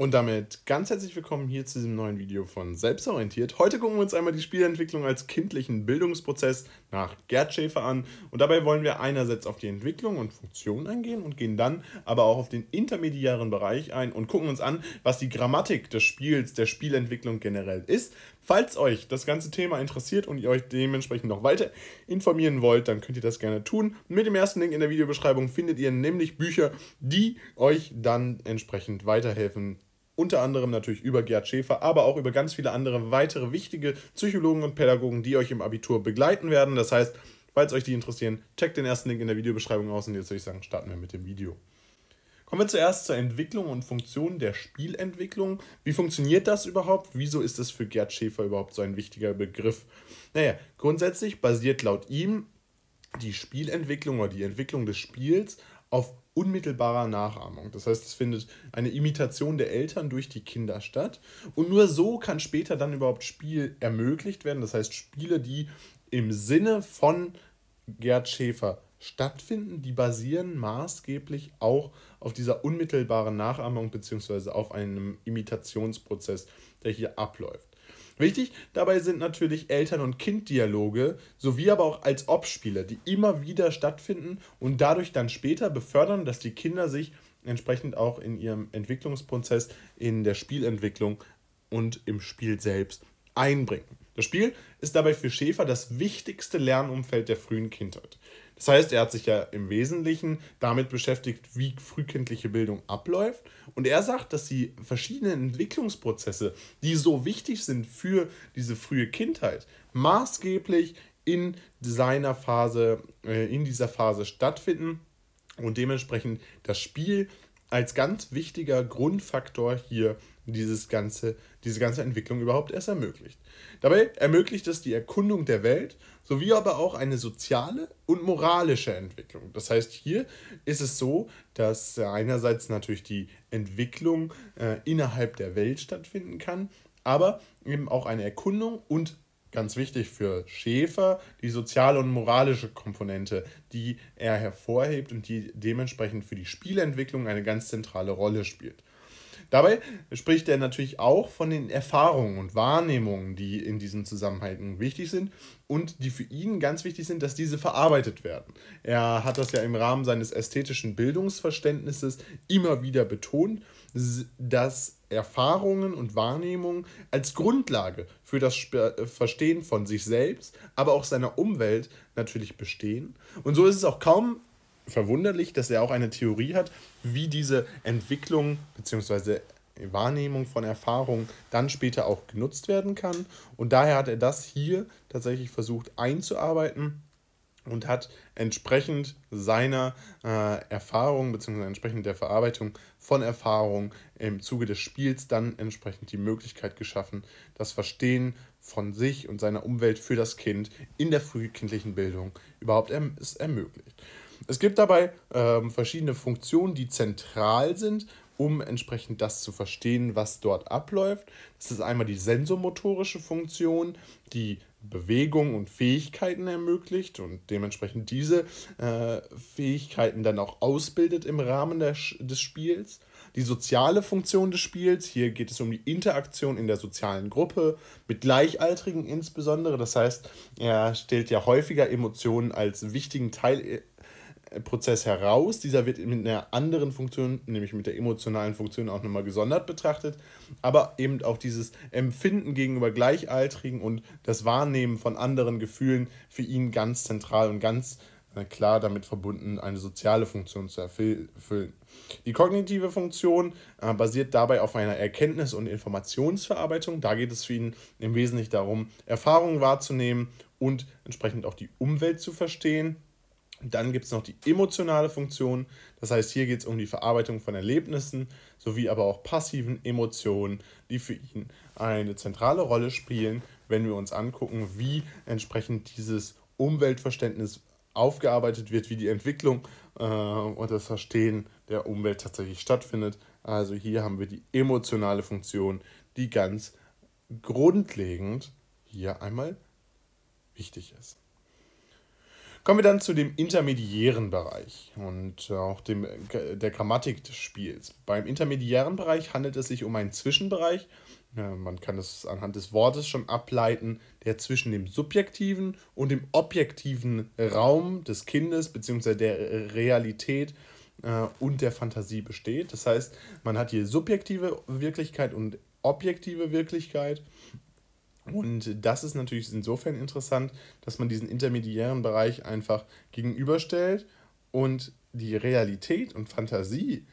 Und damit ganz herzlich willkommen hier zu diesem neuen Video von Selbstorientiert. Heute gucken wir uns einmal die Spielentwicklung als kindlichen Bildungsprozess nach Gerd Schäfer an. Und dabei wollen wir einerseits auf die Entwicklung und Funktion eingehen und gehen dann aber auch auf den intermediären Bereich ein und gucken uns an, was die Grammatik des Spiels, der Spielentwicklung generell ist. Falls euch das ganze Thema interessiert und ihr euch dementsprechend noch weiter informieren wollt, dann könnt ihr das gerne tun. Mit dem ersten Link in der Videobeschreibung findet ihr nämlich Bücher, die euch dann entsprechend weiterhelfen, unter anderem natürlich über Gerd Schäfer, aber auch über ganz viele andere weitere wichtige Psychologen und Pädagogen, die euch im Abitur begleiten werden. Das heißt, falls euch die interessieren, checkt den ersten Link in der Videobeschreibung aus und jetzt würde ich sagen, starten wir mit dem Video. Kommen wir zuerst zur Entwicklung und Funktion der Spielentwicklung. Wie funktioniert das überhaupt? Wieso ist es für Gerd Schäfer überhaupt so ein wichtiger Begriff? Naja, grundsätzlich basiert laut ihm die Spielentwicklung oder die Entwicklung des Spiels auf unmittelbarer Nachahmung. Das heißt, es findet eine Imitation der Eltern durch die Kinder statt. Und nur so kann später dann überhaupt Spiel ermöglicht werden. Das heißt, Spiele, die im Sinne von Gerd Schäfer stattfinden, die basieren maßgeblich auch auf dieser unmittelbaren Nachahmung bzw. auf einem Imitationsprozess, der hier abläuft. Wichtig dabei sind natürlich Eltern- und Kinddialoge sowie aber auch als Ob-Spiele, die immer wieder stattfinden und dadurch dann später befördern, dass die Kinder sich entsprechend auch in ihrem Entwicklungsprozess, in der Spielentwicklung und im Spiel selbst einbringen. Das Spiel ist dabei für Schäfer das wichtigste Lernumfeld der frühen Kindheit. Das heißt, er hat sich ja im Wesentlichen damit beschäftigt, wie frühkindliche Bildung abläuft. Und er sagt, dass die verschiedenen Entwicklungsprozesse, die so wichtig sind für diese frühe Kindheit, maßgeblich in seiner Phase, äh, in dieser Phase stattfinden und dementsprechend das Spiel als ganz wichtiger Grundfaktor hier dieses ganze, diese ganze Entwicklung überhaupt erst ermöglicht. Dabei ermöglicht es die Erkundung der Welt sowie aber auch eine soziale und moralische Entwicklung. Das heißt, hier ist es so, dass einerseits natürlich die Entwicklung äh, innerhalb der Welt stattfinden kann, aber eben auch eine Erkundung und ganz wichtig für Schäfer, die soziale und moralische Komponente, die er hervorhebt und die dementsprechend für die Spielentwicklung eine ganz zentrale Rolle spielt. Dabei spricht er natürlich auch von den Erfahrungen und Wahrnehmungen, die in diesem Zusammenhang wichtig sind und die für ihn ganz wichtig sind, dass diese verarbeitet werden. Er hat das ja im Rahmen seines ästhetischen Bildungsverständnisses immer wieder betont, dass Erfahrungen und Wahrnehmungen als Grundlage für das Verstehen von sich selbst, aber auch seiner Umwelt natürlich bestehen. Und so ist es auch kaum verwunderlich, dass er auch eine Theorie hat, wie diese Entwicklung bzw. Wahrnehmung von Erfahrungen dann später auch genutzt werden kann. Und daher hat er das hier tatsächlich versucht einzuarbeiten und hat entsprechend seiner äh, Erfahrung bzw. entsprechend der Verarbeitung von Erfahrungen im Zuge des Spiels dann entsprechend die Möglichkeit geschaffen, das Verstehen von sich und seiner Umwelt für das Kind in der frühkindlichen Bildung überhaupt erm ermöglicht. Es gibt dabei ähm, verschiedene Funktionen, die zentral sind, um entsprechend das zu verstehen, was dort abläuft. Das ist einmal die sensomotorische Funktion, die Bewegung und Fähigkeiten ermöglicht und dementsprechend diese äh, Fähigkeiten dann auch ausbildet im Rahmen der, des Spiels. Die soziale Funktion des Spiels, hier geht es um die Interaktion in der sozialen Gruppe, mit Gleichaltrigen insbesondere. Das heißt, er stellt ja häufiger Emotionen als wichtigen Teil Prozess heraus. Dieser wird mit einer anderen Funktion, nämlich mit der emotionalen Funktion, auch nochmal gesondert betrachtet. Aber eben auch dieses Empfinden gegenüber Gleichaltrigen und das Wahrnehmen von anderen Gefühlen für ihn ganz zentral und ganz äh, klar damit verbunden, eine soziale Funktion zu erfüllen. Die kognitive Funktion äh, basiert dabei auf einer Erkenntnis- und Informationsverarbeitung. Da geht es für ihn im Wesentlichen darum, Erfahrungen wahrzunehmen und entsprechend auch die Umwelt zu verstehen. Dann gibt es noch die emotionale Funktion. Das heißt, hier geht es um die Verarbeitung von Erlebnissen sowie aber auch passiven Emotionen, die für ihn eine zentrale Rolle spielen, wenn wir uns angucken, wie entsprechend dieses Umweltverständnis aufgearbeitet wird, wie die Entwicklung äh, und das Verstehen der Umwelt tatsächlich stattfindet. Also hier haben wir die emotionale Funktion, die ganz grundlegend hier einmal wichtig ist. Kommen wir dann zu dem intermediären Bereich und auch dem, der Grammatik des Spiels. Beim intermediären Bereich handelt es sich um einen Zwischenbereich, man kann es anhand des Wortes schon ableiten, der zwischen dem subjektiven und dem objektiven Raum des Kindes bzw. der Realität äh, und der Fantasie besteht. Das heißt, man hat hier subjektive Wirklichkeit und objektive Wirklichkeit. Und das ist natürlich insofern interessant, dass man diesen intermediären Bereich einfach gegenüberstellt und die Realität und Fantasie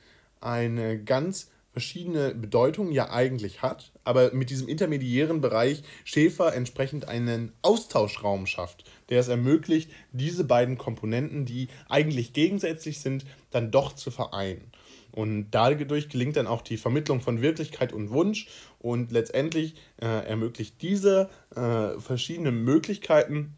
eine ganz verschiedene Bedeutungen ja eigentlich hat, aber mit diesem intermediären Bereich Schäfer entsprechend einen Austauschraum schafft, der es ermöglicht, diese beiden Komponenten, die eigentlich gegensätzlich sind, dann doch zu vereinen. Und dadurch gelingt dann auch die Vermittlung von Wirklichkeit und Wunsch. Und letztendlich äh, ermöglicht diese äh, verschiedenen Möglichkeiten,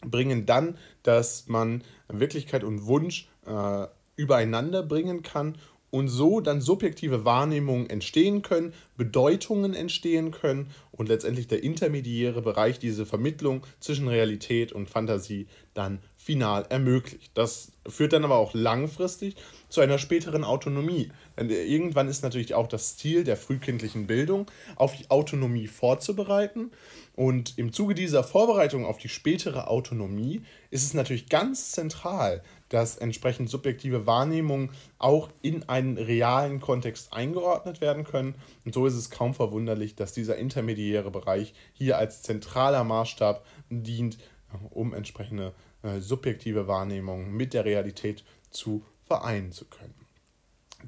bringen dann, dass man Wirklichkeit und Wunsch äh, übereinander bringen kann und so dann subjektive Wahrnehmungen entstehen können, Bedeutungen entstehen können und letztendlich der intermediäre Bereich diese Vermittlung zwischen Realität und Fantasie dann final ermöglicht. Das führt dann aber auch langfristig zu einer späteren Autonomie. Denn irgendwann ist natürlich auch das Ziel der frühkindlichen Bildung, auf die Autonomie vorzubereiten. Und im Zuge dieser Vorbereitung auf die spätere Autonomie ist es natürlich ganz zentral, dass entsprechend subjektive Wahrnehmungen auch in einen realen Kontext eingeordnet werden können. Und so ist es kaum verwunderlich, dass dieser intermediäre Bereich hier als zentraler Maßstab dient, um entsprechende äh, subjektive Wahrnehmungen mit der Realität zu vereinen zu können.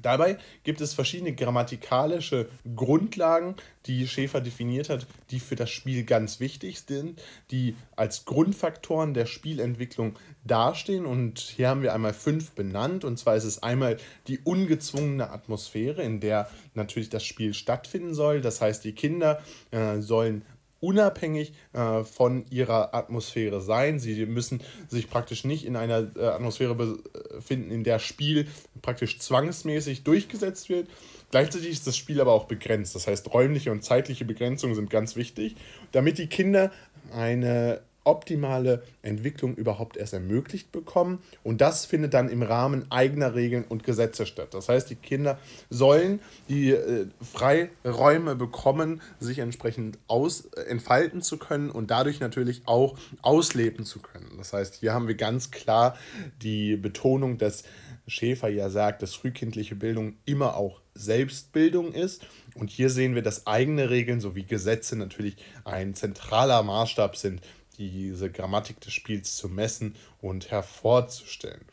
Dabei gibt es verschiedene grammatikalische Grundlagen, die Schäfer definiert hat, die für das Spiel ganz wichtig sind, die als Grundfaktoren der Spielentwicklung dastehen. Und hier haben wir einmal fünf benannt. Und zwar ist es einmal die ungezwungene Atmosphäre, in der natürlich das Spiel stattfinden soll. Das heißt, die Kinder äh, sollen unabhängig äh, von ihrer Atmosphäre sein. Sie müssen sich praktisch nicht in einer äh, Atmosphäre befinden, in der Spiel praktisch zwangsmäßig durchgesetzt wird. Gleichzeitig ist das Spiel aber auch begrenzt. Das heißt, räumliche und zeitliche Begrenzungen sind ganz wichtig, damit die Kinder eine optimale Entwicklung überhaupt erst ermöglicht bekommen. Und das findet dann im Rahmen eigener Regeln und Gesetze statt. Das heißt, die Kinder sollen die äh, Freiräume bekommen, sich entsprechend aus, äh, entfalten zu können und dadurch natürlich auch ausleben zu können. Das heißt, hier haben wir ganz klar die Betonung, dass Schäfer ja sagt, dass frühkindliche Bildung immer auch Selbstbildung ist. Und hier sehen wir, dass eigene Regeln sowie Gesetze natürlich ein zentraler Maßstab sind diese Grammatik des Spiels zu messen und hervorzustellen.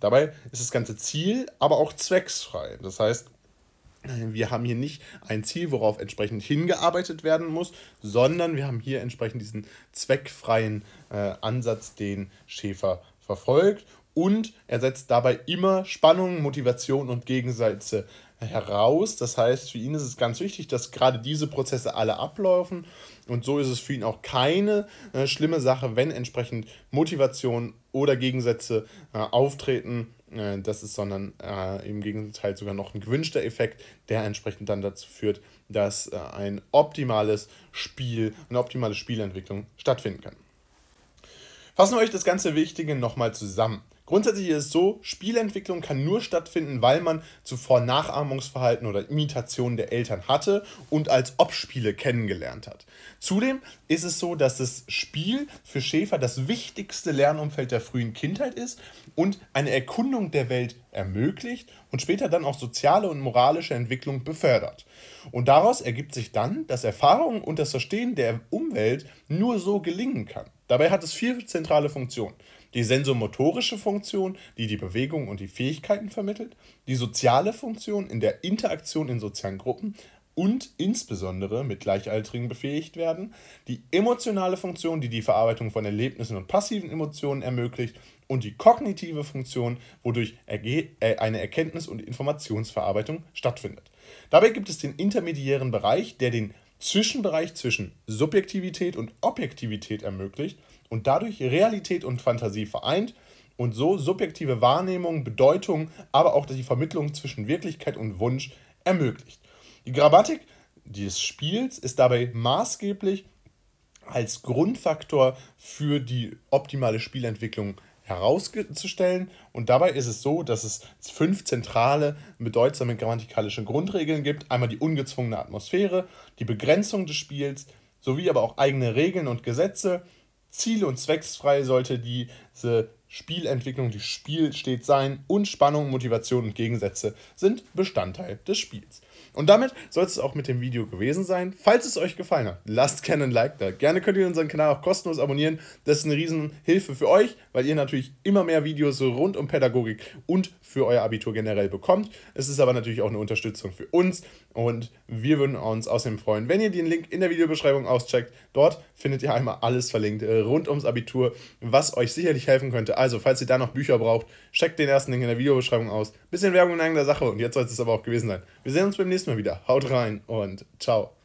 Dabei ist das ganze Ziel aber auch zwecksfrei. Das heißt, wir haben hier nicht ein Ziel, worauf entsprechend hingearbeitet werden muss, sondern wir haben hier entsprechend diesen zweckfreien äh, Ansatz, den Schäfer verfolgt. Und er setzt dabei immer Spannung, Motivation und Gegensätze heraus. Das heißt, für ihn ist es ganz wichtig, dass gerade diese Prozesse alle ablaufen. Und so ist es für ihn auch keine äh, schlimme Sache, wenn entsprechend Motivation oder Gegensätze äh, auftreten. Äh, das ist, sondern äh, im Gegenteil sogar noch ein gewünschter Effekt, der entsprechend dann dazu führt, dass äh, ein optimales Spiel, eine optimale Spielentwicklung stattfinden kann. Fassen wir euch das ganze Wichtige nochmal zusammen. Grundsätzlich ist es so, Spielentwicklung kann nur stattfinden, weil man zuvor Nachahmungsverhalten oder Imitationen der Eltern hatte und als Obspiele kennengelernt hat. Zudem ist es so, dass das Spiel für Schäfer das wichtigste Lernumfeld der frühen Kindheit ist und eine Erkundung der Welt ermöglicht und später dann auch soziale und moralische Entwicklung befördert. Und daraus ergibt sich dann, dass Erfahrung und das Verstehen der Umwelt nur so gelingen kann. Dabei hat es vier zentrale Funktionen. Die sensomotorische Funktion, die die Bewegung und die Fähigkeiten vermittelt, die soziale Funktion in der Interaktion in sozialen Gruppen und insbesondere mit Gleichaltrigen befähigt werden, die emotionale Funktion, die die Verarbeitung von Erlebnissen und passiven Emotionen ermöglicht und die kognitive Funktion, wodurch äh, eine Erkenntnis- und Informationsverarbeitung stattfindet. Dabei gibt es den intermediären Bereich, der den Zwischenbereich zwischen Subjektivität und Objektivität ermöglicht und dadurch Realität und Fantasie vereint und so subjektive Wahrnehmung, Bedeutung, aber auch die Vermittlung zwischen Wirklichkeit und Wunsch ermöglicht. Die Grammatik des Spiels ist dabei maßgeblich als Grundfaktor für die optimale Spielentwicklung herauszustellen. Und dabei ist es so, dass es fünf zentrale, bedeutsame grammatikalische Grundregeln gibt. Einmal die ungezwungene Atmosphäre, die Begrenzung des Spiels, sowie aber auch eigene Regeln und Gesetze. Ziel- und zwecksfrei sollte diese Spielentwicklung, die Spiel steht sein und Spannung, Motivation und Gegensätze sind Bestandteil des Spiels. Und damit soll es auch mit dem Video gewesen sein. Falls es euch gefallen hat, lasst gerne ein Like da. Gerne könnt ihr unseren Kanal auch kostenlos abonnieren. Das ist eine Riesenhilfe für euch, weil ihr natürlich immer mehr Videos rund um Pädagogik und für euer Abitur generell bekommt. Es ist aber natürlich auch eine Unterstützung für uns und wir würden uns außerdem freuen, wenn ihr den Link in der Videobeschreibung auscheckt. Dort findet ihr einmal alles verlinkt äh, rund ums Abitur, was euch sicherlich helfen könnte. Also, falls ihr da noch Bücher braucht, checkt den ersten Link in der Videobeschreibung aus. Bisschen Werbung in eigener Sache und jetzt soll es aber auch gewesen sein. Wir sehen uns beim nächsten Mal wieder. Haut rein und ciao.